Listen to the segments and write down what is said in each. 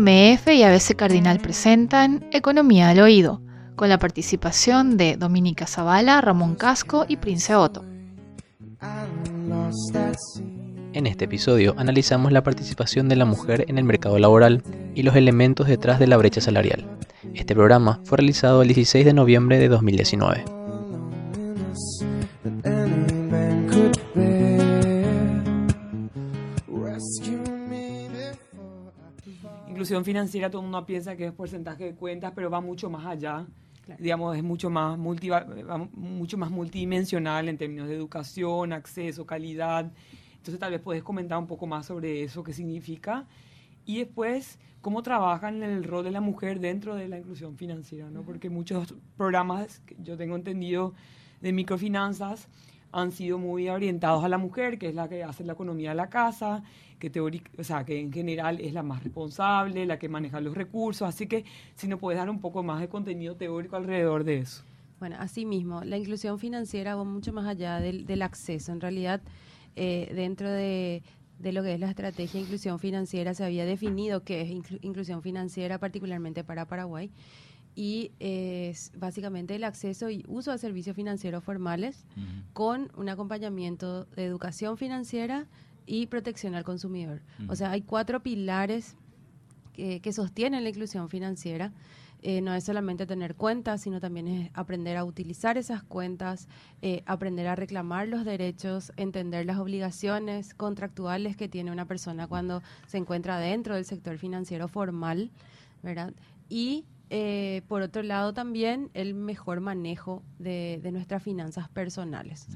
MF y ABC Cardinal presentan Economía al Oído, con la participación de Dominica Zavala, Ramón Casco y Prince Otto. En este episodio analizamos la participación de la mujer en el mercado laboral y los elementos detrás de la brecha salarial. Este programa fue realizado el 16 de noviembre de 2019. Inclusión financiera, todo el mundo piensa que es porcentaje de cuentas, pero va mucho más allá. Digamos, es mucho más, multi, mucho más multidimensional en términos de educación, acceso, calidad. Entonces, tal vez puedes comentar un poco más sobre eso, qué significa. Y después, cómo trabajan el rol de la mujer dentro de la inclusión financiera, ¿no? Porque muchos programas, que yo tengo entendido, de microfinanzas, han sido muy orientados a la mujer, que es la que hace la economía de la casa, que, o sea, que en general es la más responsable, la que maneja los recursos. Así que si nos puedes dar un poco más de contenido teórico alrededor de eso. Bueno, así mismo, la inclusión financiera va mucho más allá del, acceso. En realidad, eh, dentro de, lo que es la estrategia de inclusión financiera, se había definido qué es inclusión financiera, particularmente para Paraguay y es básicamente el acceso y uso de servicios financieros formales con un acompañamiento de educación financiera y protección al consumidor. O sea, hay cuatro pilares que, sostienen la inclusión financiera. Eh, no es solamente tener cuentas, sino también es aprender a utilizar esas cuentas, eh, aprender a reclamar los derechos, entender las obligaciones contractuales que tiene una persona cuando se encuentra dentro del sector financiero formal, ¿verdad? Y eh, por otro lado también el mejor manejo de, nuestras finanzas personales.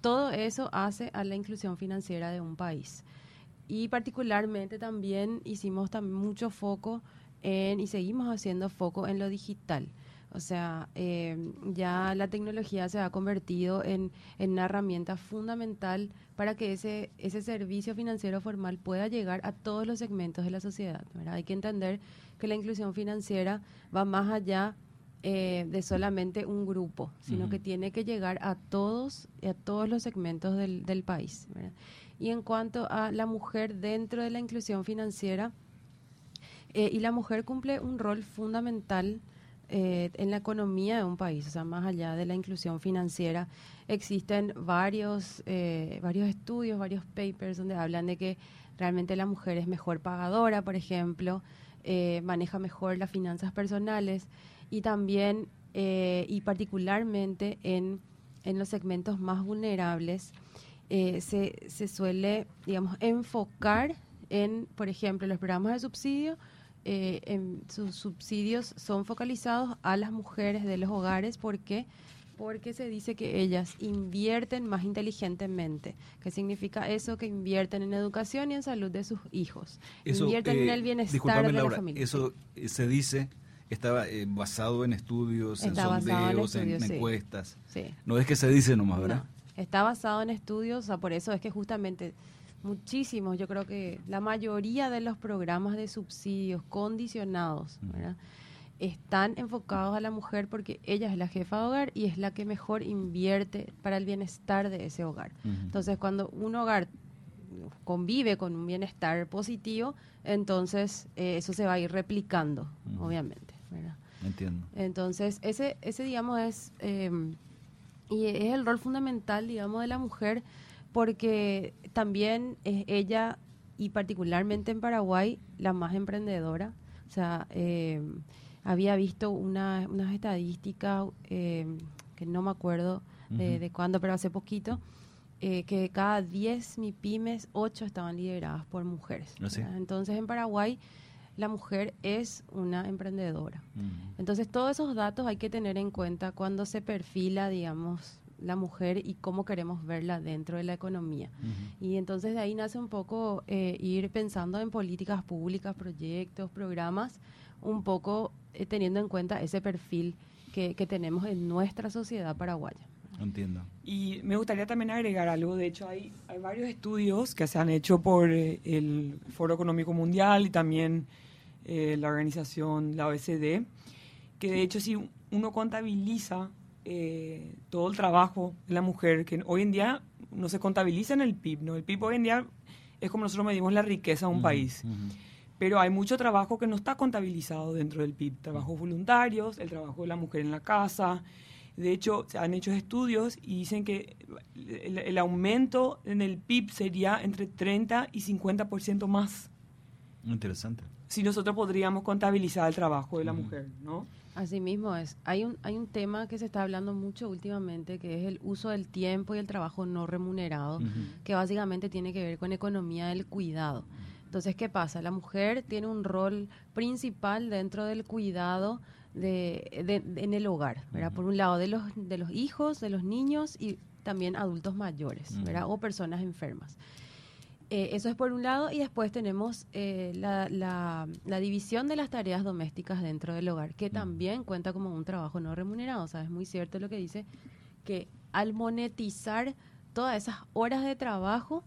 Todo eso hace a la inclusión financiera de un país. Y particularmente también hicimos también mucho foco en, y seguimos haciendo foco en lo digital. O sea, eh, ya la tecnología se ha convertido en, una herramienta fundamental para que ese, ese servicio financiero formal pueda llegar a todos los segmentos de la sociedad. Hay que entender que la inclusión financiera va más allá eh, de solamente un grupo, sino que tiene que llegar a todos, a todos los segmentos del, del país. Y en cuanto a la mujer dentro de la inclusión financiera, eh, y la mujer cumple un rol fundamental eh, en la economía de un país, o sea, más allá de la inclusión financiera, existen varios, eh, varios estudios, varios papers donde hablan de que realmente la mujer es mejor pagadora, por ejemplo, eh, maneja mejor las finanzas personales y también, y particularmente en, en, los segmentos más vulnerables, se, se suele, digamos, enfocar en, por ejemplo, los programas de subsidio, eh, en sus subsidios son focalizados a las mujeres de los hogares. ¿Por qué? Porque se dice que ellas invierten más inteligentemente. ¿Qué significa eso? Que invierten en educación y en salud de sus hijos. invierten en eh, el bienestar de la familia. Eso se dice estaba eh, basado en estudios, en sondeos, en, encuestas. No es que se dice nomás, ¿verdad? está basado en estudios, o sea, por eso es que justamente muchísimos, yo creo que la mayoría de los programas de subsidios condicionados están enfocados a la mujer porque ella es la jefa de hogar y es la que mejor invierte para el bienestar de ese hogar. Entonces, cuando un hogar convive con un bienestar positivo, entonces eh, eso se va a ir replicando, obviamente. Entiendo. Entonces, ese, ese digamos, es, eh, y es el rol fundamental, digamos, de la mujer porque también es ella, y particularmente en Paraguay, la más emprendedora. O sea, eh, había visto una, unas estadísticas eh, que no me acuerdo de, cuándo, pero hace poquito, eh, que cada 10 MIPIMES, 8 estaban lideradas por mujeres. ¿Ah, Entonces, en Paraguay, la mujer es una emprendedora. Entonces, todos esos datos hay que tener en cuenta cuando se perfila, digamos, la mujer y cómo queremos verla dentro de la economía. Y entonces de ahí nace un poco eh, ir pensando en políticas públicas, proyectos, programas, un poco eh, teniendo en cuenta ese perfil que, tenemos en nuestra sociedad paraguaya. Entiendo. Y me gustaría también agregar algo. De hecho, hay, hay varios estudios que se han hecho por eh, el Foro Económico Mundial y también la organización, la OECD, que de hecho si uno contabiliza eh, todo el trabajo de la mujer, que hoy en día no se contabiliza en el PIB, ¿no? El PIB hoy en día es como nosotros medimos la riqueza de un país. pero hay mucho trabajo que no está contabilizado dentro del PIB. Trabajos voluntarios, el trabajo de la mujer en la casa. De hecho, se han hecho estudios y dicen que el, aumento en el PIB sería entre 30 y 50% más. Interesante. Si nosotros podríamos contabilizar el trabajo de la mujer, ¿no? Así mismo es. Hay un, hay un tema que se está hablando mucho últimamente, que es el uso del tiempo y el trabajo no remunerado, que básicamente tiene que ver con economía del cuidado. Entonces, ¿qué pasa? La mujer tiene un rol principal dentro del cuidado de, en el hogar, ¿verdad? Por un lado, de los, de los hijos, de los niños y también adultos mayores, ¿verdad? O personas enfermas. Eh, eso es por un lado, y después tenemos eh, la, la, división de las tareas domésticas dentro del hogar, que también cuenta como un trabajo no remunerado. O sea, es muy cierto lo que dice, que al monetizar todas esas horas de trabajo,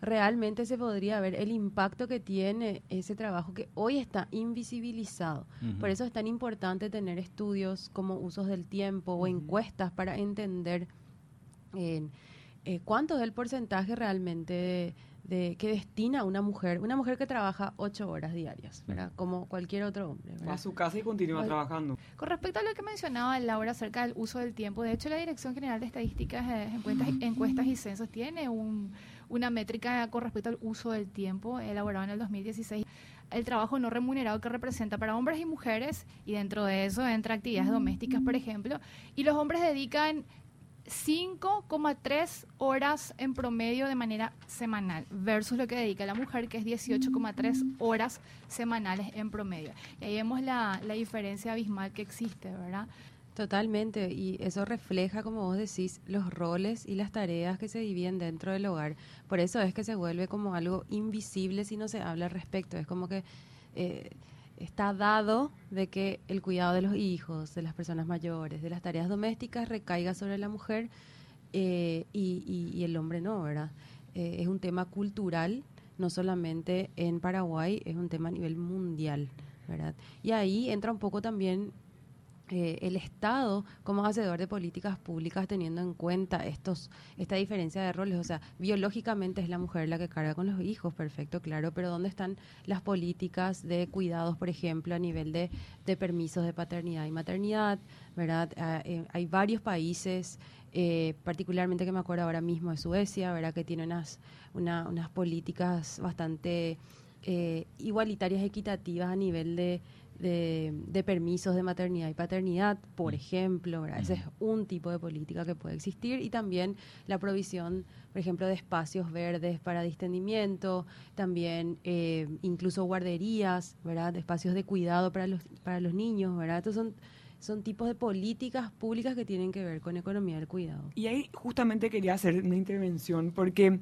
realmente se podría ver el impacto que tiene ese trabajo que hoy está invisibilizado. Por eso es tan importante tener estudios como usos del tiempo o encuestas para entender eh, cuánto es el porcentaje realmente de, que destina una mujer, una mujer que trabaja ocho horas diarias, ¿verdad? Como cualquier otro hombre. Va a su casa y continúa trabajando. Con respecto a lo que mencionaba Laura acerca del uso del tiempo, de hecho la Dirección General de Estadísticas, encuestas, encuestas y censos tiene un una métrica con respecto al uso del tiempo elaborado en el 2016 el trabajo no remunerado que representa para hombres y mujeres, y dentro de eso entra actividades domésticas, por ejemplo, y los hombres dedican 5,3 horas en promedio de manera semanal, versus lo que dedica la mujer, que es 18,3 horas semanales en promedio. Y ahí vemos la, la diferencia abismal que existe, ¿verdad? Totalmente, y eso refleja, como vos decís, los roles y las tareas que se dividen dentro del hogar. Por eso es que se vuelve como algo invisible si no se habla al respecto. Es como que eh, está dado de que el cuidado de los hijos, de las personas mayores, de las tareas domésticas recaiga sobre la mujer eh, y, el hombre no, ¿verdad? Eh, es un tema cultural, no solamente en Paraguay, es un tema a nivel mundial, ¿verdad? Y ahí entra un poco también eh, el Estado como hacedor de políticas públicas teniendo en cuenta estos esta diferencia de roles. O sea, biológicamente es la mujer la que carga con los hijos, perfecto, claro, pero ¿dónde están las políticas de cuidados, por ejemplo, a nivel de, permisos de paternidad y maternidad? ¿verdad? Ah, eh, hay varios países, eh, particularmente que me acuerdo ahora mismo de Suecia, ¿verdad? que tiene unas, unas políticas bastante igualitarias, equitativas a nivel de de, permisos de maternidad y paternidad, por mm. ejemplo, ese es un tipo de política que puede existir y también la provisión, por ejemplo, de espacios verdes para distendimiento, también eh, incluso guarderías, ¿verdad? De espacios de cuidado para los, para los niños, ¿verdad? Estos son son tipos de políticas públicas que tienen que ver con economía del cuidado. Y ahí justamente quería hacer una intervención porque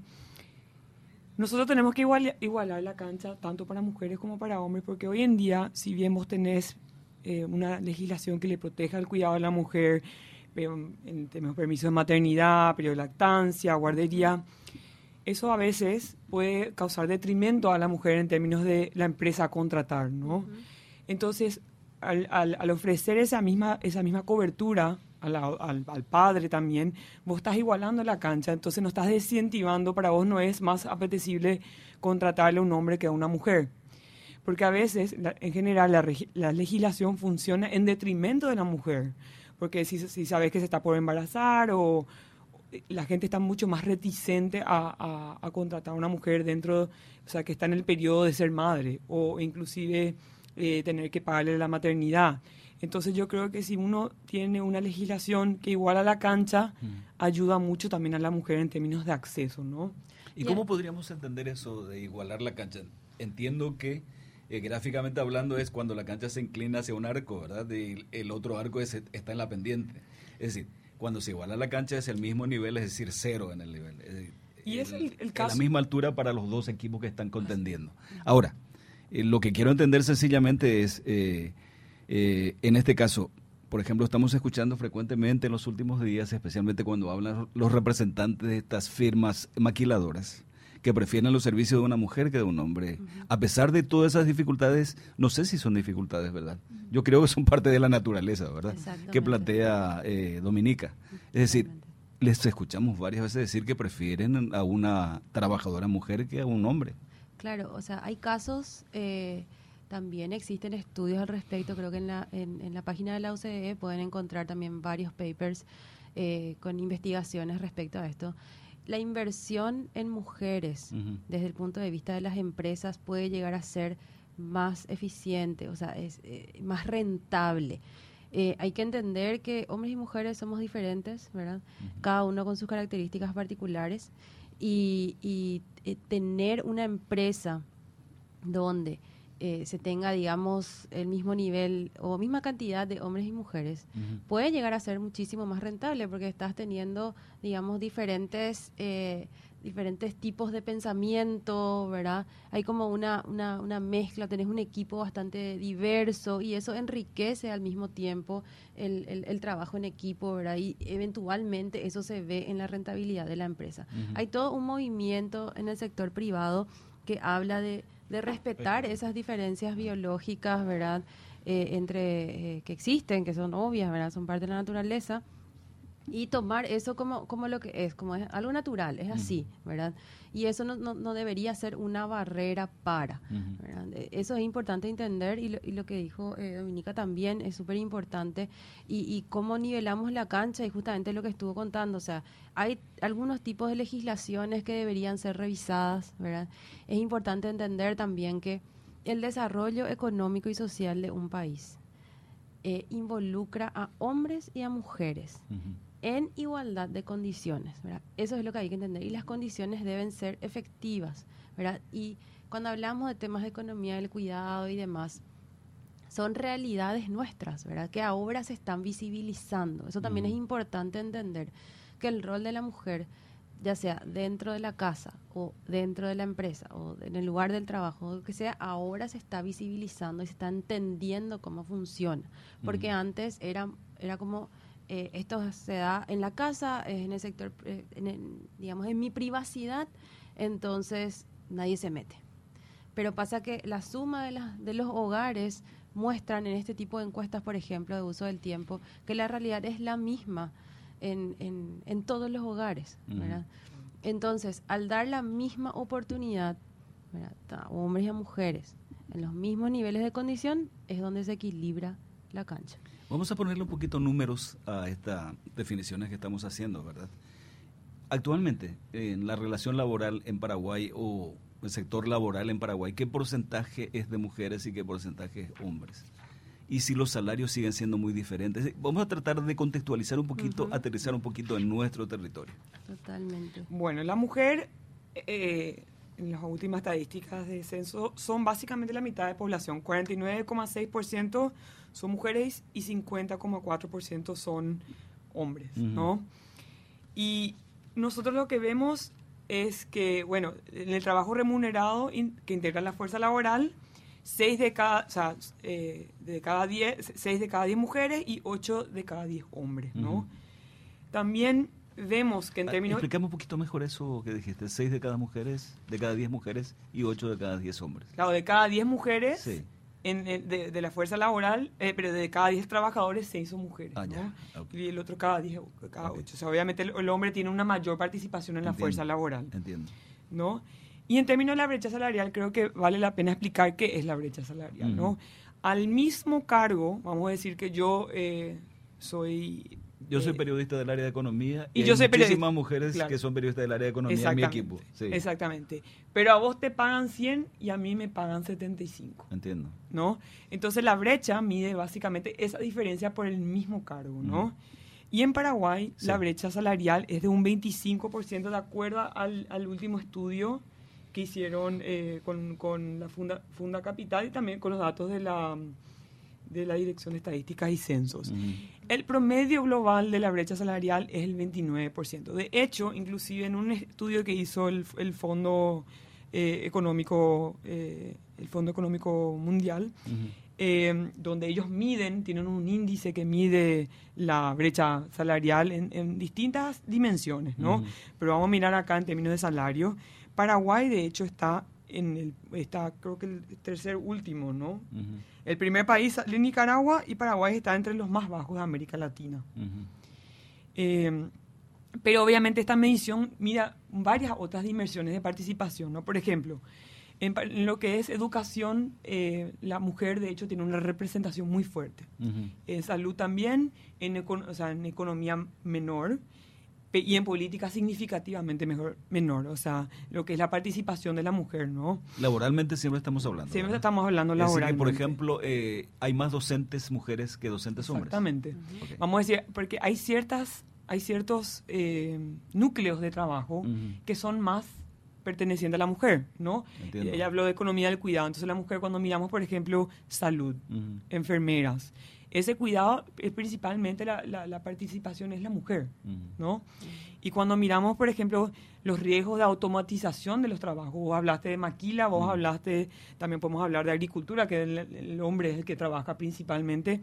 nosotros tenemos que igualar, la cancha tanto para mujeres como para hombres, porque hoy en día, si bien vos tenés eh, una legislación que le proteja el cuidado de la mujer, tenemos permisos de maternidad, periodo de lactancia, guardería, eso a veces puede causar detrimento a la mujer en términos de la empresa a contratar, ¿no? Entonces, al, al, ofrecer esa misma, esa misma cobertura al, padre también, vos estás igualando la cancha, entonces no estás desincentivando, para vos no es más apetecible contratarle a un hombre que a una mujer. Porque a veces, en general, la, legislación funciona en detrimento de la mujer. Porque si, si sabes que se está por embarazar o, la gente está mucho más reticente a, a, contratar a una mujer dentro, o sea, que está en el periodo de ser madre o inclusive eh, tener que pagarle la maternidad. Entonces yo creo que si uno tiene una legislación que iguala la cancha, mm. ayuda mucho también a la mujer en términos de acceso, ¿no? ¿Y cómo podríamos entender eso de igualar la cancha? Entiendo que eh, gráficamente hablando es cuando la cancha se inclina hacia un arco, ¿verdad? Y el otro arco está en la pendiente. Es decir, cuando se iguala la cancha es el mismo nivel, es decir, cero en el nivel. y es el, caso. la misma altura para los dos equipos que están contendiendo. Ahora, eh, lo que quiero entender sencillamente es... Eh, eh, en este caso, por ejemplo, estamos escuchando frecuentemente en los últimos días, especialmente cuando hablan los representantes de estas firmas maquiladoras, que prefieren los servicios de una mujer que de un hombre. A pesar de todas esas dificultades, no sé si son dificultades, ¿verdad? Yo creo que son parte de la naturaleza, ¿verdad? Que plantea eh, Dominica. Es decir, les escuchamos varias veces decir que prefieren a una trabajadora mujer que a un hombre. Claro, o sea, hay casos, eh, también existen estudios al respecto, creo que en la, en, la página de la OCDE pueden encontrar también varios papers eh, con investigaciones respecto a esto. La inversión en mujeres desde el punto de vista de las empresas puede llegar a ser más eficiente, o sea, es eh, más rentable. hay que entender que hombres y mujeres somos diferentes, ¿verdad? Cada uno con sus características particulares y, eh, tener una empresa donde eh, se tenga, digamos, el mismo nivel o misma cantidad de hombres y mujeres, puede llegar a ser muchísimo más rentable porque estás teniendo, digamos, diferentes eh, diferentes tipos de pensamiento, ¿verdad? Hay como una, una, una, mezcla, tenés un equipo bastante diverso y eso enriquece al mismo tiempo el, el, trabajo en equipo, ¿verdad? Y eventualmente eso se ve en la rentabilidad de la empresa. Hay todo un movimiento en el sector privado que habla de, de respetar esas diferencias biológicas, ¿verdad? Eh, entre eh, que existen, que son obvias, ¿verdad? Son parte de la naturaleza y tomar eso como, como lo que es, como es algo natural, es así, ¿verdad? Y eso no, no, debería ser una barrera para, e, Eso es importante entender y lo, y lo que dijo eh, Dominica también es súper importante y, y cómo nivelamos la cancha y justamente lo que estuvo contando, o sea, hay algunos tipos de legislaciones que deberían ser revisadas, ¿verdad? Es importante entender también que el desarrollo económico y social de un país eh, involucra a hombres y a mujeres en igualdad de condiciones, ¿verdad? Eso es lo que hay que entender. Y las condiciones deben ser efectivas, ¿verdad? Y cuando hablamos de temas de economía del cuidado y demás, son realidades nuestras, ¿verdad? Que ahora se están visibilizando. Eso también es importante entender, que el rol de la mujer, ya sea dentro de la casa o dentro de la empresa o en el lugar del trabajo, o lo que sea, ahora se está visibilizando y se está entendiendo cómo funciona. Porque antes era, era como eh, esto se da en la casa, en el sector, eh, digamos, en mi privacidad, entonces nadie se mete. Pero pasa que la suma de, de los hogares muestran en este tipo de encuestas, por ejemplo, de uso del tiempo, que la realidad es la misma en, en, todos los hogares. Entonces, al dar la misma oportunidad a hombres y a mujeres en los mismos niveles de condición, es donde se equilibra la cancha. Vamos a ponerle un poquito números a estas definiciones que estamos haciendo, ¿verdad? Actualmente, en la relación laboral en Paraguay o el sector laboral en Paraguay, ¿qué porcentaje es de mujeres y qué porcentaje es hombres? Y si los salarios siguen siendo muy diferentes. Vamos a tratar de contextualizar un poquito, aterrizar un poquito en nuestro territorio. Totalmente. Bueno, la mujer, eh, en las últimas estadísticas de censo, son básicamente la mitad de población, 49,6% son mujeres y 50,4% son hombres, ¿no? Y nosotros lo que vemos es que, bueno, en el trabajo remunerado que integra la fuerza laboral, 6 de cada, o sea, eh, de cada 10, 6 de cada 10 mujeres y 8 de cada 10 hombres, ¿no? También vemos que en ah, términos... Explicamos un poquito mejor eso que dijiste, 6 de cada mujeres, de cada 10 mujeres y 8 de cada 10 hombres. Claro, de cada 10 mujeres... Sí de, la fuerza laboral, eh, pero de cada 10 trabajadores, 6 son mujeres. Ah, y el otro cada 10, cada 8. O sea, obviamente el, hombre tiene una mayor participación en la fuerza laboral. Entiendo. ¿No? Y en términos de la brecha salarial, creo que vale la pena explicar qué es la brecha salarial, ¿no? Al mismo cargo, vamos a decir que yo eh, soy yo soy eh, periodista del área de economía y, yo hay soy muchísimas mujeres que son periodistas del área de economía en mi equipo. Exactamente. Pero a vos te pagan 100 y a mí me pagan 75. Entiendo. ¿No? Entonces la brecha mide básicamente esa diferencia por el mismo cargo, ¿no? Y en Paraguay la brecha salarial es de un 25% de acuerdo al, al último estudio que hicieron eh, con, con, la Funda, Funda Capital y también con los datos de la de la Dirección de Estadísticas y Censos. El promedio global de la brecha salarial es el 29%. De hecho, inclusive en un estudio que hizo el, el Fondo eh, Económico, eh, el Fondo Económico Mundial, eh, donde ellos miden, tienen un índice que mide la brecha salarial en, distintas dimensiones, ¿no? Pero vamos a mirar acá en términos de salario. Paraguay, de hecho, está en el, está creo que el tercer último, ¿no? El primer país es Nicaragua y Paraguay está entre los más bajos de América Latina. Eh, pero obviamente esta medición mira varias otras dimensiones de participación, ¿no? Por ejemplo, En, lo que es educación, eh, la mujer de hecho tiene una representación muy fuerte. En salud también, en, o sea, en economía menor y en política significativamente mejor, menor, o sea, lo que es la participación de la mujer, ¿no? Laboralmente siempre estamos hablando. Siempre estamos hablando laboralmente. por ejemplo, eh, hay más docentes mujeres que docentes hombres. Exactamente. Vamos a decir, porque hay ciertas, hay ciertos eh, núcleos de trabajo que son más pertenecientes a la mujer, ¿no? Ella habló de economía del cuidado, entonces la mujer cuando miramos, por ejemplo, salud, enfermeras, ese cuidado es principalmente la, la, participación es la mujer, ¿no? Y cuando miramos, por ejemplo, los riesgos de automatización de los trabajos, vos hablaste de maquila, vos hablaste, también podemos hablar de agricultura, que el, hombre es el que trabaja principalmente.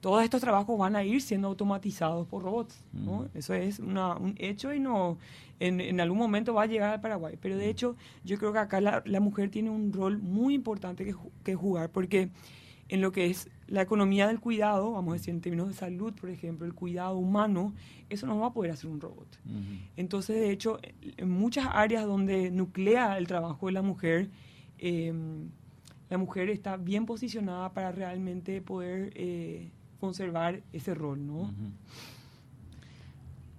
Todos estos trabajos van a ir siendo automatizados por robots, ¿no? Eso es un hecho y no en, en, algún momento va a llegar al Paraguay. Pero de hecho, yo creo que acá la, la mujer tiene un rol muy importante que, que jugar, porque en lo que es la economía del cuidado, vamos a decir en términos de salud, por ejemplo, el cuidado humano, eso no va a poder hacer un robot. Entonces, de hecho, en muchas áreas donde nuclea el trabajo de la mujer, em, la mujer está bien posicionada para realmente poder eh, conservar ese rol, ¿no?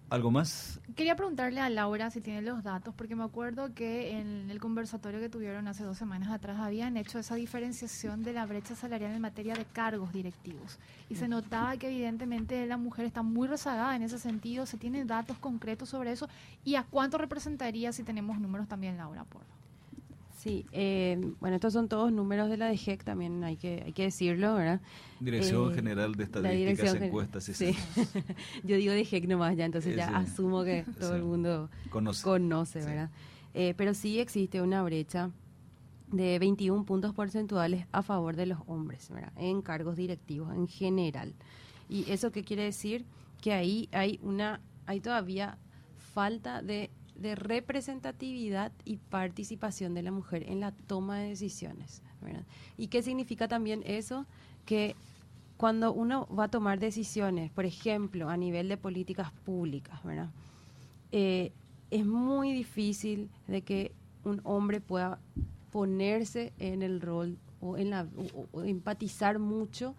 ¿Algo más? Quería preguntarle a Laura si tiene los datos, porque me acuerdo que en el conversatorio que tuvieron hace dos semanas atrás habían hecho esa diferenciación de la brecha salarial en materia de cargos directivos. Y se notaba que evidentemente la mujer está muy rezagada en ese sentido. ¿Se tienen datos concretos sobre eso? ¿Y a cuánto representaría si tenemos números también, Laura, por favor? Sí, eh, bueno, estos son todos números de la DGEC, también hay que, hay que decirlo, ¿verdad? Dirección eh, General de Estadísticas y Encuestas, sí, sí. Yo digo DGEC nomás ya, entonces ya asumo que todo el mundo conoce, ¿verdad? Eh, pero sí existe una brecha de 21 puntos porcentuales a favor de los hombres, ¿verdad? En cargos directivos en general. ¿Y eso qué quiere decir? Que ahí hay una, hay todavía falta de de representatividad y participación de la mujer en la toma de decisiones. ¿Y qué significa también eso? Que cuando uno va a tomar decisiones, por ejemplo, a nivel de políticas públicas, eh, es muy difícil de que un hombre pueda ponerse en el rol o, en la, o empatizar mucho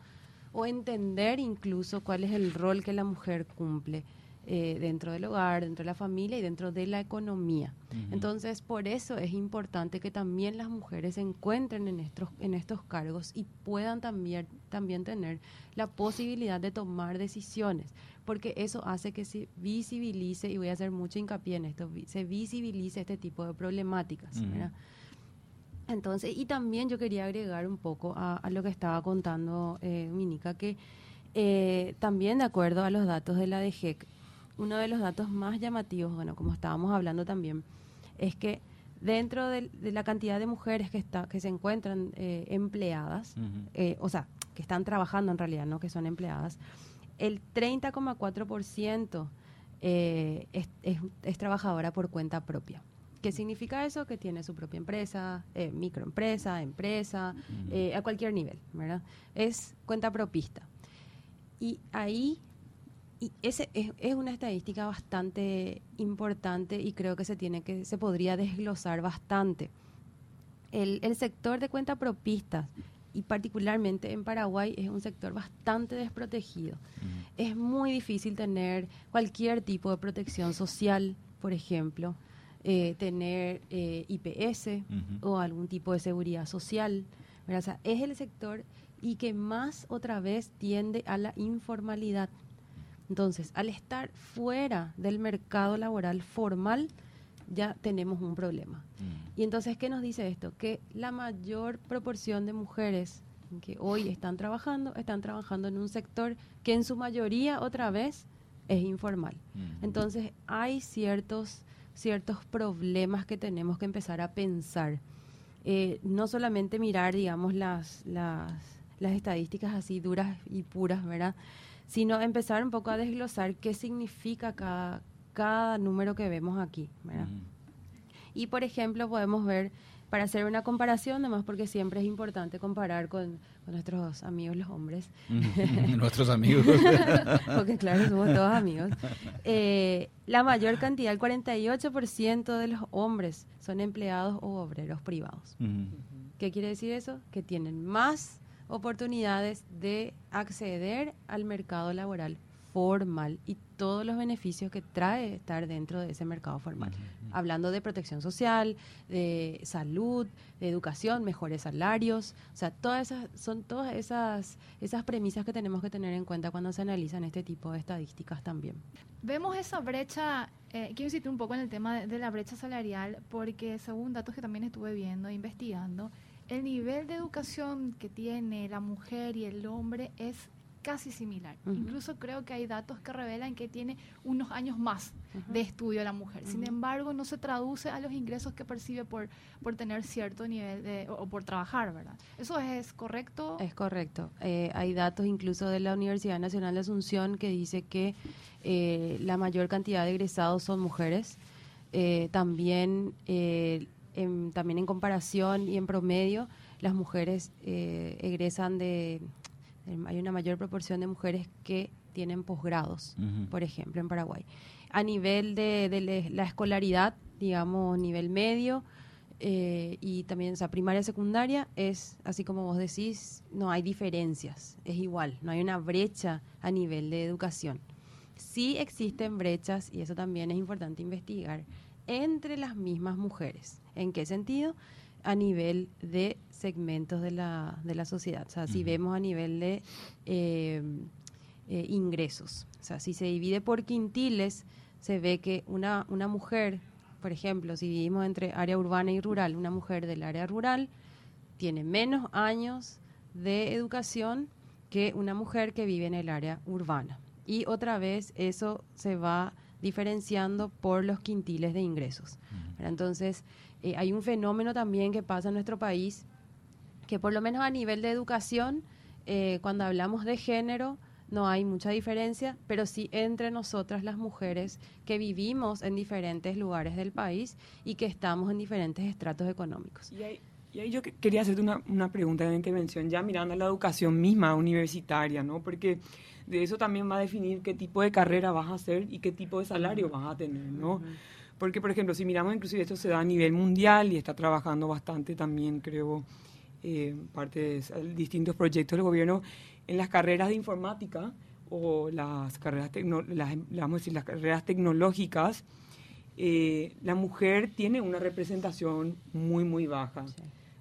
o entender incluso cuál es el rol que la mujer cumple. Eh, dentro del hogar, dentro de la familia y dentro de la economía. Entonces, por eso es importante que también las mujeres se encuentren en estos, en estos cargos y puedan también, también tener la posibilidad de tomar decisiones, porque eso hace que se visibilice, y voy a hacer mucho hincapié en esto, se visibilice este tipo de problemáticas. Entonces, y también yo quería agregar un poco a, lo que estaba contando eh, Minica, que eh, también de acuerdo a los datos de la DGEC, uno de los datos más llamativos, bueno, como estábamos hablando también, es que dentro de, la cantidad de mujeres que, está, que se encuentran eh, empleadas, eh, o sea, que están trabajando en realidad, no que son empleadas, el 30,4% eh, es, es, trabajadora por cuenta propia. ¿Qué significa eso? Que tiene su propia empresa, eh, microempresa, empresa, a cualquier nivel, ¿verdad? Es cuenta propista. Y ahí y ese es, una estadística bastante importante y creo que se tiene que se podría desglosar bastante. El, sector de cuenta propistas y particularmente en Paraguay es un sector bastante desprotegido. Es muy difícil tener cualquier tipo de protección social, por ejemplo, eh, tener eh, IPS o algún tipo de seguridad social. O sea, es el sector y que más otra vez tiende a la informalidad. Entonces, al estar fuera del mercado laboral formal, ya tenemos un problema. Mm. Y entonces, ¿qué nos dice esto? Que la mayor proporción de mujeres que hoy están trabajando, están trabajando en un sector que en su mayoría otra vez es informal. Mm. Entonces, hay ciertos, ciertos problemas que tenemos que empezar a pensar. Eh, no solamente mirar, digamos, las, las, las estadísticas así duras y puras, ¿verdad? Sino empezar un poco a desglosar qué significa cada, cada número que vemos aquí. Y, por ejemplo, podemos ver, para hacer una comparación, además porque siempre es importante comparar con, nuestros amigos los hombres. nuestros amigos. porque claro, somos todos amigos. Eh, la mayor cantidad, el 48% de los hombres son empleados o obreros privados. ¿Qué quiere decir eso? Que tienen más oportunidades de acceder al mercado laboral formal y todos los beneficios que trae estar dentro de ese mercado formal. Hablando de protección social, de salud, de educación, mejores salarios, o sea, todas esas son todas esas esas premisas que tenemos que tener en cuenta cuando se analizan este tipo de estadísticas también. Vemos esa brecha, eh, quiero insistir un poco en el tema de, la brecha salarial porque según datos que también estuve viendo e investigando, el nivel de educación que tiene la mujer y el hombre es casi similar. Incluso creo que hay datos que revelan que tiene unos años más de estudio la mujer. Sin embargo, no se traduce a los ingresos que percibe por, por tener cierto nivel de, o, por trabajar, ¿verdad? ¿Eso es correcto? Es correcto. Eh, hay datos incluso de la Universidad Nacional de Asunción que dice que eh, la mayor cantidad de egresados son mujeres. Eh, también, en, también en comparación y en promedio, las mujeres egresan de hay una mayor proporción de mujeres que tienen posgrados, por ejemplo, en Paraguay. A nivel de, la escolaridad, digamos, nivel medio, eh, y también, o sea, primaria, secundaria, es, así como vos decís, no hay diferencias, es igual, no hay una brecha a nivel de educación. Sí existen brechas, y eso también es importante investigar, entre las mismas mujeres. ¿En qué sentido? a nivel de segmentos de la, de la sociedad. O sea, si vemos a nivel de eh, eh, ingresos. O sea, si se divide por quintiles, se ve que una, una mujer, por ejemplo, si dividimos entre área urbana y rural, una mujer del área rural tiene menos años de educación que una mujer que vive en el área urbana. Y otra vez eso se va diferenciando por los quintiles de ingresos. Entonces, eh, hay un fenómeno también que pasa en nuestro país, que por lo menos a nivel de educación, eh, cuando hablamos de género, no hay mucha diferencia, pero sí entre nosotras las mujeres que vivimos en diferentes lugares del país y que estamos en diferentes estratos económicos. Y ahí, yo quería hacerte una, una pregunta de intervención, ya mirando a la educación misma universitaria, ¿no? Porque de eso también va a definir qué tipo de carrera vas a hacer y qué tipo de salario vas a tener, ¿no? Porque, por ejemplo, si miramos, inclusive esto se da a nivel mundial y está trabajando bastante también, creo, eh, parte de distintos proyectos del gobierno en las carreras de informática o las carreras, las, vamos a decir, las carreras tecnológicas, eh, la mujer tiene una representación muy, muy baja.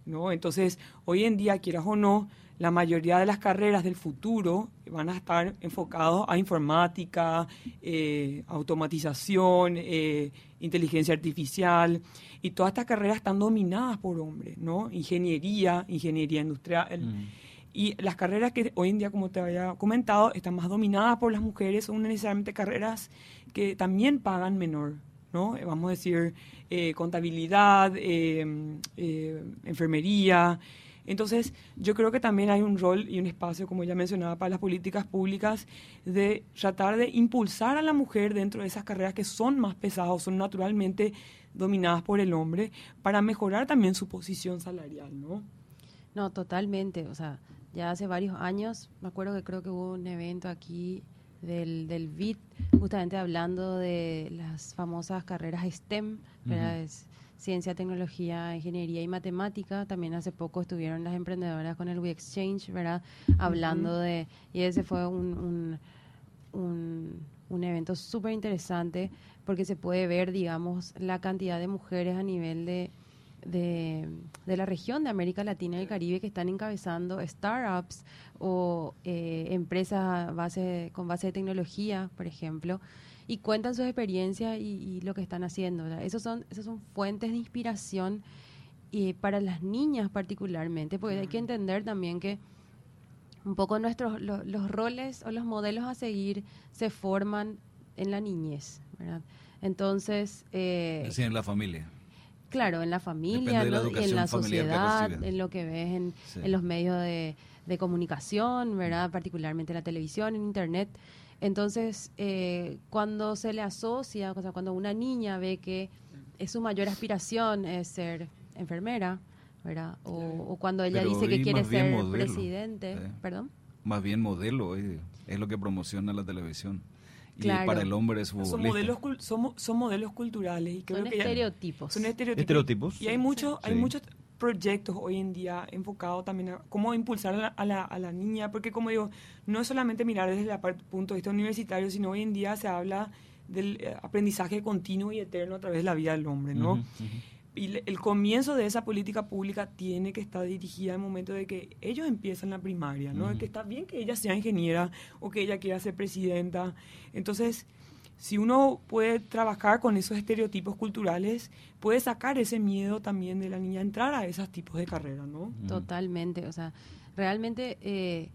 ¿no? Entonces, hoy en día, quieras o no, la mayoría de las carreras del futuro van a estar enfocados a informática, eh, automatización, eh, inteligencia artificial, y todas estas carreras están dominadas por hombres, ¿no? Ingeniería, ingeniería industrial. Mm. Y las carreras que hoy en día, como te había comentado, están más dominadas por las mujeres, son necesariamente carreras que también pagan menor, ¿no? Vamos a decir, eh, contabilidad, enfermería, entonces, yo creo que también hay un rol y un espacio, como ya mencionaba, para las políticas públicas de tratar de impulsar a la mujer dentro de esas carreras que son más pesadas, son naturalmente dominadas por el hombre, para mejorar también su posición salarial, ¿no? No, totalmente. O sea, ya hace varios años, me acuerdo que creo que hubo un evento aquí del, del BIT, justamente hablando de las famosas carreras STEM, ciencia, tecnología, ingeniería y matemática. También hace poco estuvieron las emprendedoras con el We Exchange, ¿verdad? Hablando de, y ese fue un, un, un, evento súper interesante porque se puede ver, digamos, la cantidad de mujeres a nivel de, de, de, la región de América Latina y el Caribe que están encabezando startups o eh, empresas base, con base de tecnología, por ejemplo, y cuentan sus experiencias y, lo que están haciendo. Esos son, esas son fuentes de inspiración y para las niñas particularmente, porque hay que entender también que un poco nuestros los roles o los modelos a seguir se forman en la niñez, ¿verdad? Entonces... Eh, en la familia. Claro, en la familia, en la sociedad, en lo que ves en, en los medios de, de, comunicación, ¿verdad? Particularmente en la televisión, en Internet. Entonces, eh, cuando se le asocia, o sea, cuando una niña ve que es su mayor aspiración es ser enfermera, ¿verdad? O, cuando ella Pero dice que quiere más bien ser modelo, presidente, ¿eh? perdón. Más bien modelo, eh, es lo que promociona la televisión. Y Claro. para el hombre es Son futbolista. modelos, cul- son, son modelos culturales y creo Son que ya- estereotipos. son estereotipos. Estereotipos. Y hay muchos, hay Sí. muchos proyectos hoy en día enfocados también a cómo impulsar a la, a la, a la niña, porque como digo, no es solamente mirar desde el punto de vista universitario, sino hoy en día se habla del eh, aprendizaje continuo y eterno a través de la vida del hombre, ¿no? Y el comienzo de esa política pública tiene que estar dirigida al momento de que ellos empiezan la primaria, ¿no? Ujú. Que está bien que ella sea ingeniera o que ella quiera ser presidenta. Entonces, si uno puede trabajar con esos estereotipos culturales, puede sacar ese miedo también de la niña a entrar a esos tipos de carreras, ¿no? Totalmente, o sea, realmente eh,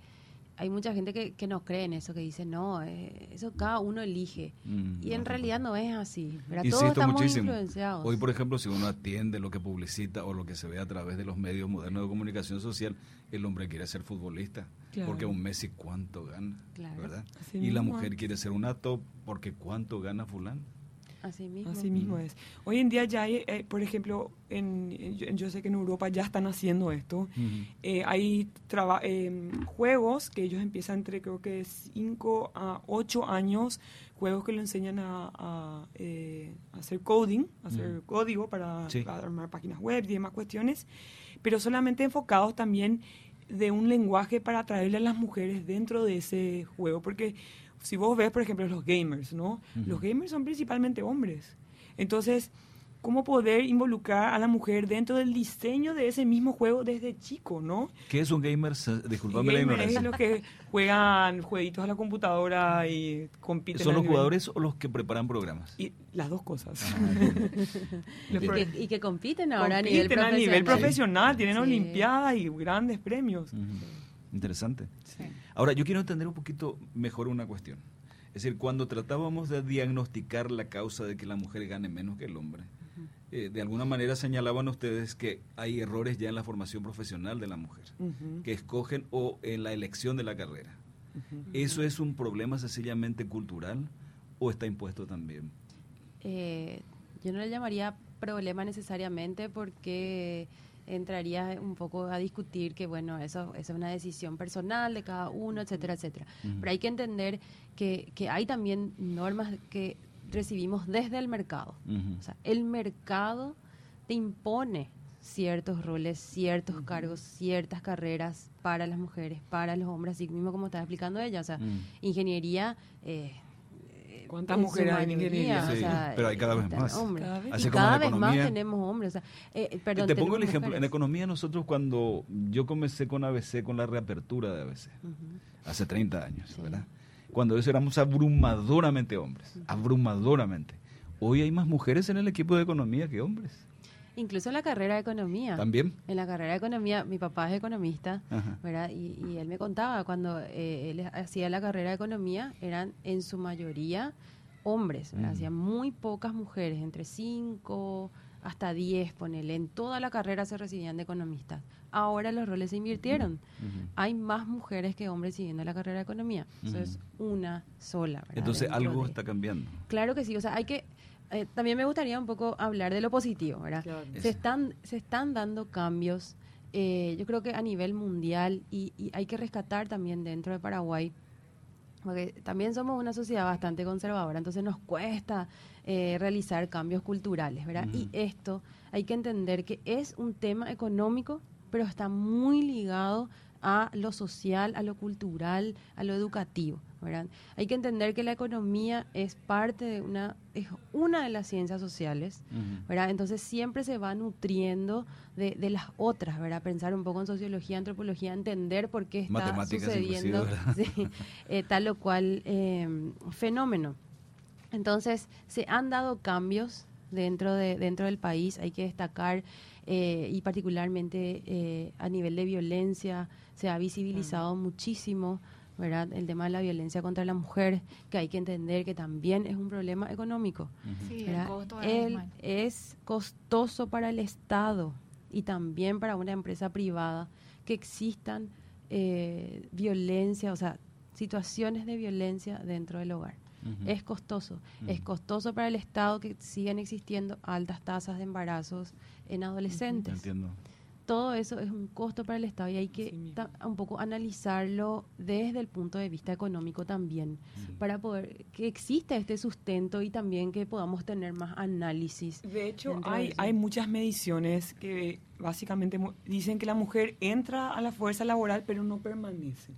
hay mucha gente que, que no cree en eso, que dice, no, eh, eso cada uno elige. Mm, Y en realidad no es así, ¿verdad? Todos Insisto estamos muchísimo. influenciados. Hoy, por ejemplo, si uno atiende lo que publicita o lo que se ve a través de los medios modernos de comunicación social, el hombre quiere ser futbolista. Claro. Porque un Messi cuánto gana. Así y la mujer es. quiere ser una top porque cuánto gana fulano. Así mismo. Así mismo es. Hoy en día ya hay, eh, por ejemplo, en, en- yo, sé que en Europa ya están haciendo esto. Eh, hay traba- eh, juegos que ellos empiezan entre creo que 5 a 8 años, juegos que le enseñan a, a, eh, hacer coding, a hacer código para, Sí. para armar páginas web y demás cuestiones, pero solamente enfocados también de un lenguaje para atraerle a las mujeres dentro de ese juego, porque si vos ves, por ejemplo, los gamers, ¿no? Los gamers son principalmente hombres. Entonces, ¿cómo poder involucrar a la mujer dentro del diseño de ese mismo juego desde chico, ¿no? ¿Qué es un gamer? Disculpame la Gamer es ignorancia. los que juegan jueguitos a la computadora y compiten. ¿Son a los nivel- jugadores o los que preparan programas? Y las dos cosas. Ah, Y que, y que compiten ahora a nivel compiten profesional. a nivel profesional, tienen Sí. olimpiadas y grandes premios. Ujú. Interesante. Sí. Ahora, yo quiero entender un poquito mejor una cuestión. Es decir, cuando tratábamos de diagnosticar la causa de que la mujer gane menos que el hombre, eh, de alguna manera señalaban ustedes que hay errores ya en la formación profesional de la mujer, que escogen o en la elección de la carrera. ¿Eso es un problema sencillamente cultural o está impuesto también? Eh, yo no le llamaría problema necesariamente porque entraría un poco a discutir que, bueno, eso, eso es una decisión personal de cada uno, etcétera, etcétera. Pero hay que entender que, que hay también normas que recibimos desde el mercado. O sea, el mercado te impone ciertos roles, ciertos cargos, ciertas carreras para las mujeres, para los hombres, así mismo como estaba explicando ella. O sea, ingeniería... eh, ¿Cuántas en su mujeres hay en ingeniería? o Sí, sea, pero hay cada vez más. hombres. Cada vez Así y como en cada vez más tenemos hombres. O sea, eh, eh, perdón, Te pongo el ejemplo. En economía nosotros cuando yo comencé con ABC, con la reapertura de ABC, hace 30 años, Sí. ¿verdad? Cuando eso éramos abrumadoramente hombres, abrumadoramente. Hoy hay más mujeres en el equipo de economía que hombres. Incluso en la carrera de economía. También. En la carrera de economía, mi papá es economista, Ajá. ¿verdad? Y, y él me contaba cuando eh, él hacía la carrera de economía, eran en su mayoría hombres, ¿verdad? Mm. Hacían muy pocas mujeres, entre 5 hasta 10, ponele. En toda la carrera se recibían de economistas. Ahora los roles se invirtieron. Hay más mujeres que hombres siguiendo la carrera de economía. Eso es una sola. ¿verdad? Entonces Dentro algo de- está cambiando. Claro que sí, o sea, hay que... eh, también me gustaría un poco hablar de lo positivo, ¿verdad? Claro. Se están, se están dando cambios, eh, yo creo que a nivel mundial, y, y hay que rescatar también dentro de Paraguay, porque también somos una sociedad bastante conservadora, entonces nos cuesta eh, realizar cambios culturales, ¿verdad? Y esto hay que entender que es un tema económico, pero está muy ligado a lo social, a lo cultural, a lo educativo, ¿verdad? Hay que entender que la economía es parte de una, es una de las ciencias sociales. Entonces siempre se va nutriendo de, de las otras, ¿verdad? Pensar un poco en sociología, antropología, entender por qué está sucediendo eh, tal o cual eh, fenómeno. Entonces se han dado cambios dentro, de, dentro del país, hay que destacar, eh, y particularmente eh, a nivel de violencia, se ha visibilizado muchísimo. ¿Verdad? El tema de la violencia contra la mujer, que hay que entender que también es un problema económico. Sí, el costo es Él es costoso para el Estado y también para una empresa privada que existan eh, violencia, o sea, situaciones de violencia dentro del hogar. es costoso. Es costoso para el Estado que sigan existiendo altas tasas de embarazos en adolescentes. Entiendo todo eso es un costo para el Estado y hay que un poco analizarlo desde el punto de vista económico también, para poder que exista este sustento y también que podamos tener más análisis. De hecho, hay, hay muchas mediciones que básicamente dicen que la mujer entra a la fuerza laboral pero no permanece.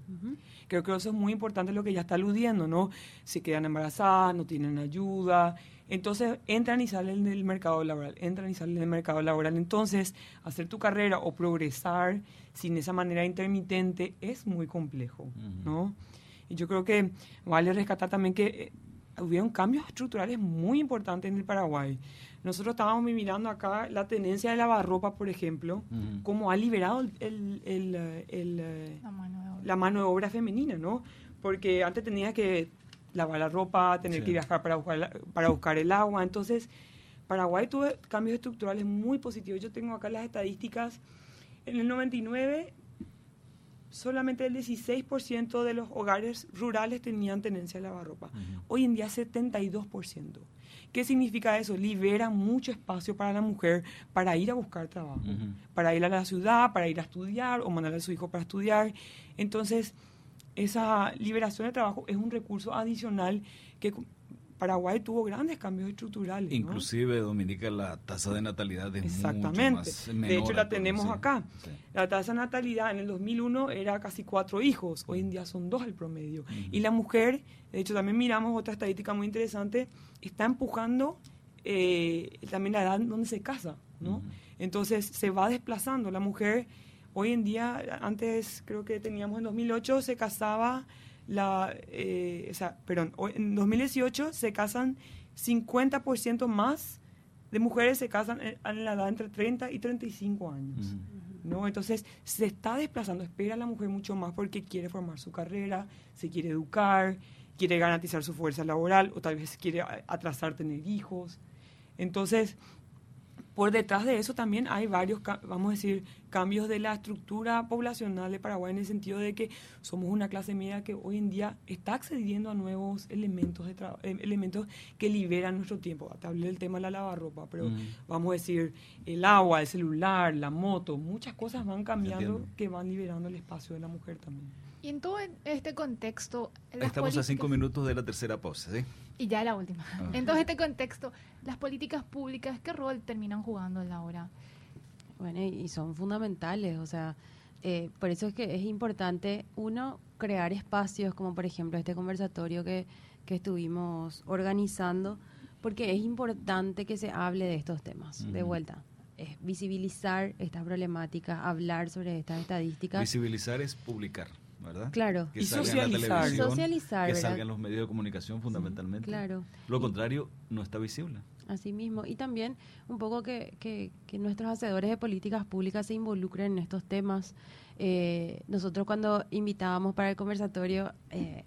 Creo que eso es muy importante lo que ya está aludiendo, ¿no? Se quedan embarazadas, no tienen ayuda, entonces entran y salen del mercado laboral, entran y salen del mercado laboral. Entonces, hacer tu carrera o progresar sin esa manera intermitente es muy complejo, ¿no? Y yo creo que vale rescatar también que eh, hubieron cambios estructurales muy importantes en el Paraguay. Nosotros estábamos mirando acá la tenencia de lavarropa, por ejemplo, cómo ha liberado el, el, la, mano de obra femenina, ¿no? Porque antes tenías que lavar la ropa, tener que viajar para buscar, para buscar el agua. Entonces, Paraguay tuvo cambios estructurales muy positivos. Yo tengo acá las estadísticas. En el 99, solamente el 16% de los hogares rurales tenían tenencia de lavarropa. Hoy en día, 72%. ¿Qué significa eso? Libera mucho espacio para la mujer para ir a buscar trabajo, para ir a la ciudad, para ir a estudiar o mandar a su hijo para estudiar. Entonces, esa liberación de trabajo es un recurso adicional que Paraguay tuvo grandes cambios estructurales. Inclusive, Dominica, la tasa de natalidad es Exactamente. Mucho más menor de hecho, la tenemos acá. La tasa de natalidad en el 2001 era casi cuatro hijos, hoy en día son dos el promedio. Y la mujer, de hecho, también miramos otra estadística muy interesante, está empujando eh, también la edad donde se casa, ¿no? Entonces, se va desplazando. La mujer Hoy en día, antes creo que teníamos en 2008, se casaba la, eh, o sea, perdón, en 2018 se casan 50% más de mujeres se casan en, la edad entre 30 y 35 años. ¿no? Entonces se está desplazando, espera a la mujer mucho más porque quiere formar su carrera, se quiere educar, quiere garantizar su fuerza laboral o tal vez quiere atrasar tener hijos. Entonces, por detrás de eso también hay varios, vamos a decir, cambios de la estructura poblacional de Paraguay en el sentido de que somos una clase media que hoy en día está accediendo a nuevos elementos de eh, elementos que liberan nuestro tiempo. Te hablé del tema de la lavarropa, pero mm. vamos a decir el agua, el celular, la moto, muchas cosas van cambiando que van liberando el espacio de la mujer también. Y en todo este contexto... Estamos a cinco minutos de la tercera pausa, ¿sí? Y ya la última. Ah. En todo este contexto, las políticas públicas, ¿qué rol terminan jugando en la hora? Bueno, y son fundamentales, o sea, eh, por eso es que es importante, uno, crear espacios como por ejemplo este conversatorio que, que estuvimos organizando, porque es importante que se hable de estos temas, de vuelta. Es visibilizar estas problemáticas, hablar sobre estas estadísticas. Visibilizar es publicar. ¿verdad? Claro. y socializar. socializar. Que salgan los medios de comunicación fundamentalmente. claro. Lo contrario, no está visible. Así mismo. Y también un poco que, que, nuestros hacedores de políticas públicas se involucren en estos temas. Eh, nosotros cuando invitábamos para el conversatorio, eh,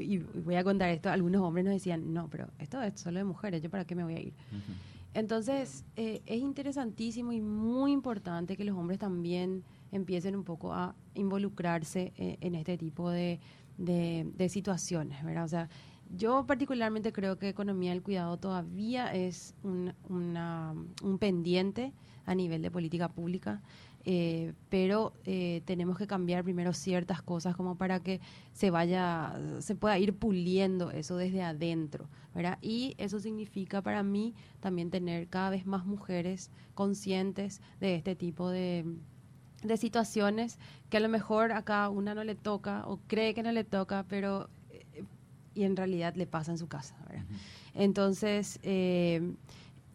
y voy a contar esto, algunos hombres nos decían, no, pero esto es solo de mujeres, ¿yo para qué me voy a ir? Entonces, eh, es interesantísimo y muy importante que los hombres también empiecen un poco a involucrarse en este tipo de, de, situaciones, ¿verdad? O sea, yo particularmente creo que economía del cuidado todavía es un, pendiente a nivel de política pública, eh, pero eh, tenemos que cambiar primero ciertas cosas como para que se vaya, se pueda ir puliendo eso desde adentro, ¿verdad? Y eso significa para mí también tener cada vez más mujeres conscientes de este tipo de, de situaciones que a lo mejor a una no le toca o cree que no le toca, pero y en realidad le pasa en su casa. Entonces, eh,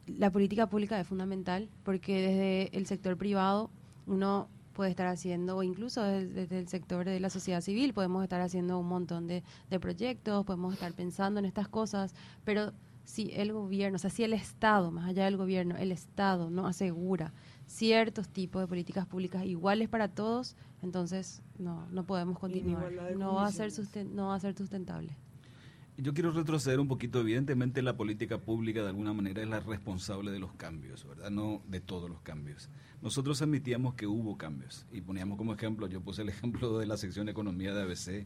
la política pública es fundamental porque desde el sector privado uno puede estar haciendo, o incluso desde, el sector de la sociedad civil, podemos estar haciendo un montón de, de proyectos, podemos estar pensando en estas cosas, pero si el gobierno, o sea, si el Estado, más allá del gobierno, el Estado no asegura ciertos tipos de políticas públicas iguales para todos, entonces no, no podemos continuar. No va, a ser no va a ser sustentable. Yo quiero retroceder un poquito. Evidentemente la política pública de alguna manera es la responsable de los cambios, ¿verdad? No de todos los cambios. Nosotros admitíamos que hubo cambios y poníamos como ejemplo, yo puse el ejemplo de la sección Economía de ABC.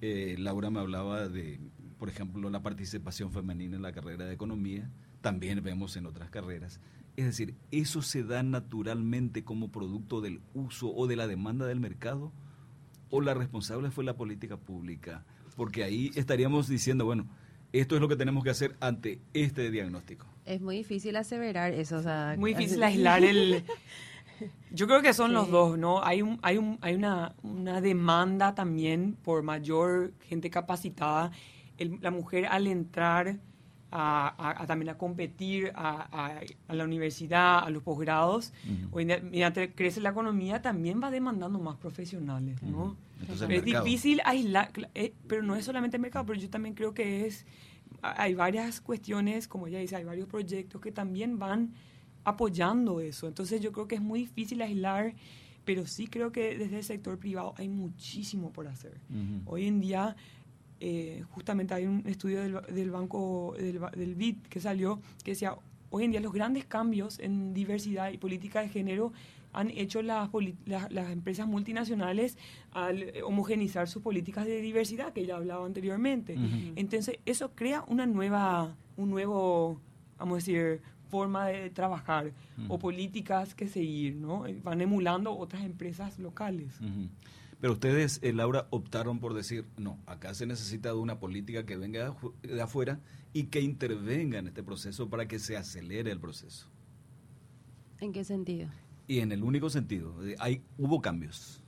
Eh, Laura me hablaba de, por ejemplo, la participación femenina en la carrera de economía, también vemos en otras carreras. Es decir, ¿eso se da naturalmente como producto del uso o de la demanda del mercado? ¿O la responsable fue la política pública? Porque ahí estaríamos diciendo, bueno, esto es lo que tenemos que hacer ante este diagnóstico. Es muy difícil aseverar eso. O sea, muy difícil aislar el... Yo creo que son los dos, ¿no? Hay, un, hay, un, hay una, una demanda también por mayor gente capacitada. la mujer al entrar a, también a competir a, la universidad, a los posgrados. Hoy mientras crece la economía, también va demandando más profesionales, ¿no? Es difícil aislar, eh, pero no es solamente el mercado, pero yo también creo que es, hay varias cuestiones, como ella dice, hay varios proyectos que también van apoyando eso. Entonces yo creo que es muy difícil aislar, pero sí creo que desde el sector privado hay muchísimo por hacer. Hoy en día eh, justamente hay un estudio del, banco del, del BID que salió que decía, hoy en día los grandes cambios en diversidad y política de género han hecho las, las, empresas multinacionales al homogenizar sus políticas de diversidad que ya hablaba anteriormente. Entonces, eso crea una nueva, un nuevo, vamos a decir, forma de trabajar o políticas que seguir, ¿no? Van emulando otras empresas locales. Pero ustedes, eh, Laura, optaron por decir, no, acá se necesita de una política que venga de afuera y que intervenga en este proceso para que se acelere el proceso. ¿En qué sentido? Y en el único sentido, hay, hubo cambios.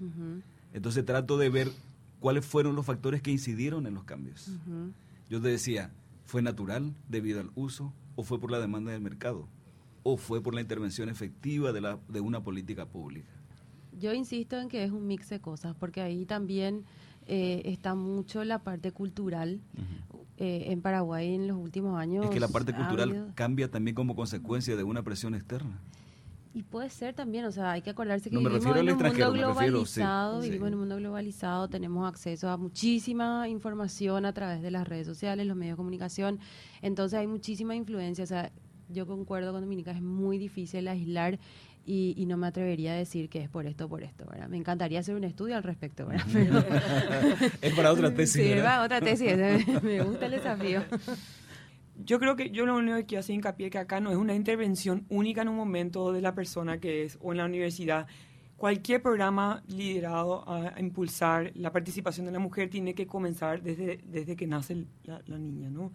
Entonces trato de ver cuáles fueron los factores que incidieron en los cambios. Yo te decía, ¿fue natural debido al uso o fue por la demanda del mercado? ¿O fue por la intervención efectiva de, la, de una política pública? Yo insisto en que es un mix de cosas, porque ahí también eh, está mucho la parte cultural. Eh, en Paraguay en los últimos años. Es que la parte cultural cambia también como consecuencia de una presión externa. Y puede ser también, o sea, hay que acordarse que vivimos en un mundo globalizado, vivimos en un mundo globalizado, tenemos acceso a muchísima información a través de las redes sociales, los medios de comunicación, entonces hay muchísima influencia, o sea, yo concuerdo con Dominica, es muy difícil aislar y, no me atrevería a decir que es por esto o por esto, ¿verdad? Me encantaría hacer un estudio al respecto, ¿verdad? es para otra tesis, Sí, para otra tesis, me gusta el desafío. Yo creo que yo lo único que quiero hacer hincapié que acá no es una intervención única en un momento de la persona que es o en la universidad. Cualquier programa liderado a, impulsar la participación de la mujer tiene que comenzar desde, desde que nace la, niña, ¿no?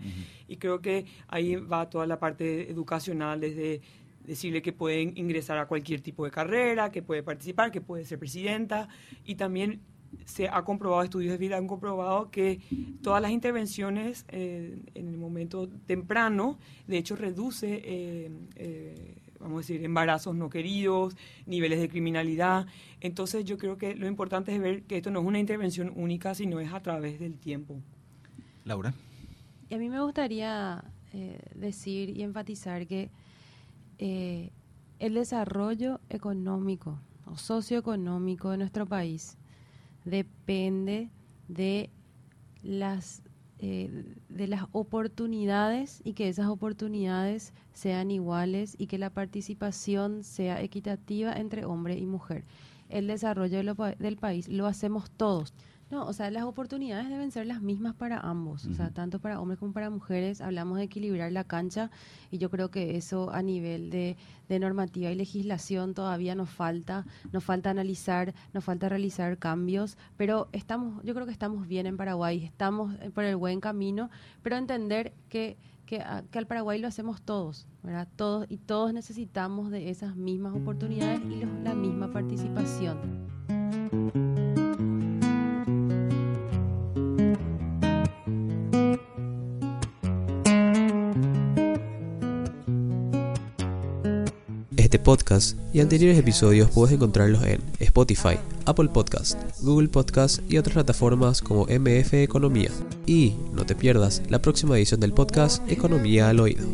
Y creo que ahí va toda la parte educacional, desde decirle que pueden ingresar a cualquier tipo de carrera, que puede participar, que puede ser presidenta y también se ha comprobado, estudios de vida han comprobado que todas las intervenciones eh, en el momento temprano, de hecho, reduce, eh, eh, vamos a decir, embarazos no queridos, niveles de criminalidad. Entonces yo creo que lo importante es ver que esto no es una intervención única, sino es a través del tiempo. Laura. Y a mí me gustaría decir y enfatizar que eh, el desarrollo económico o socioeconómico de nuestro país depende de las eh, de las oportunidades y que esas oportunidades sean iguales y que la participación sea equitativa entre hombre y mujer. El desarrollo del país lo hacemos todos. No, o sea, las oportunidades deben ser las mismas para ambos, o sea, tanto para hombres como para mujeres. Hablamos de equilibrar la cancha y yo creo que eso a nivel de, normativa y legislación todavía nos falta, nos falta analizar, nos falta realizar cambios, pero estamos, yo creo que estamos bien en Paraguay, estamos por el buen camino, pero entender que que, al Paraguay lo hacemos todos, ¿verdad? Todos y todos necesitamos de esas mismas oportunidades y la misma participación. Este podcast y anteriores episodios puedes encontrarlos en Spotify, Apple Podcast, Google Podcast y otras plataformas como MF Economía. Y no te pierdas la próxima edición del podcast Economía al Oído.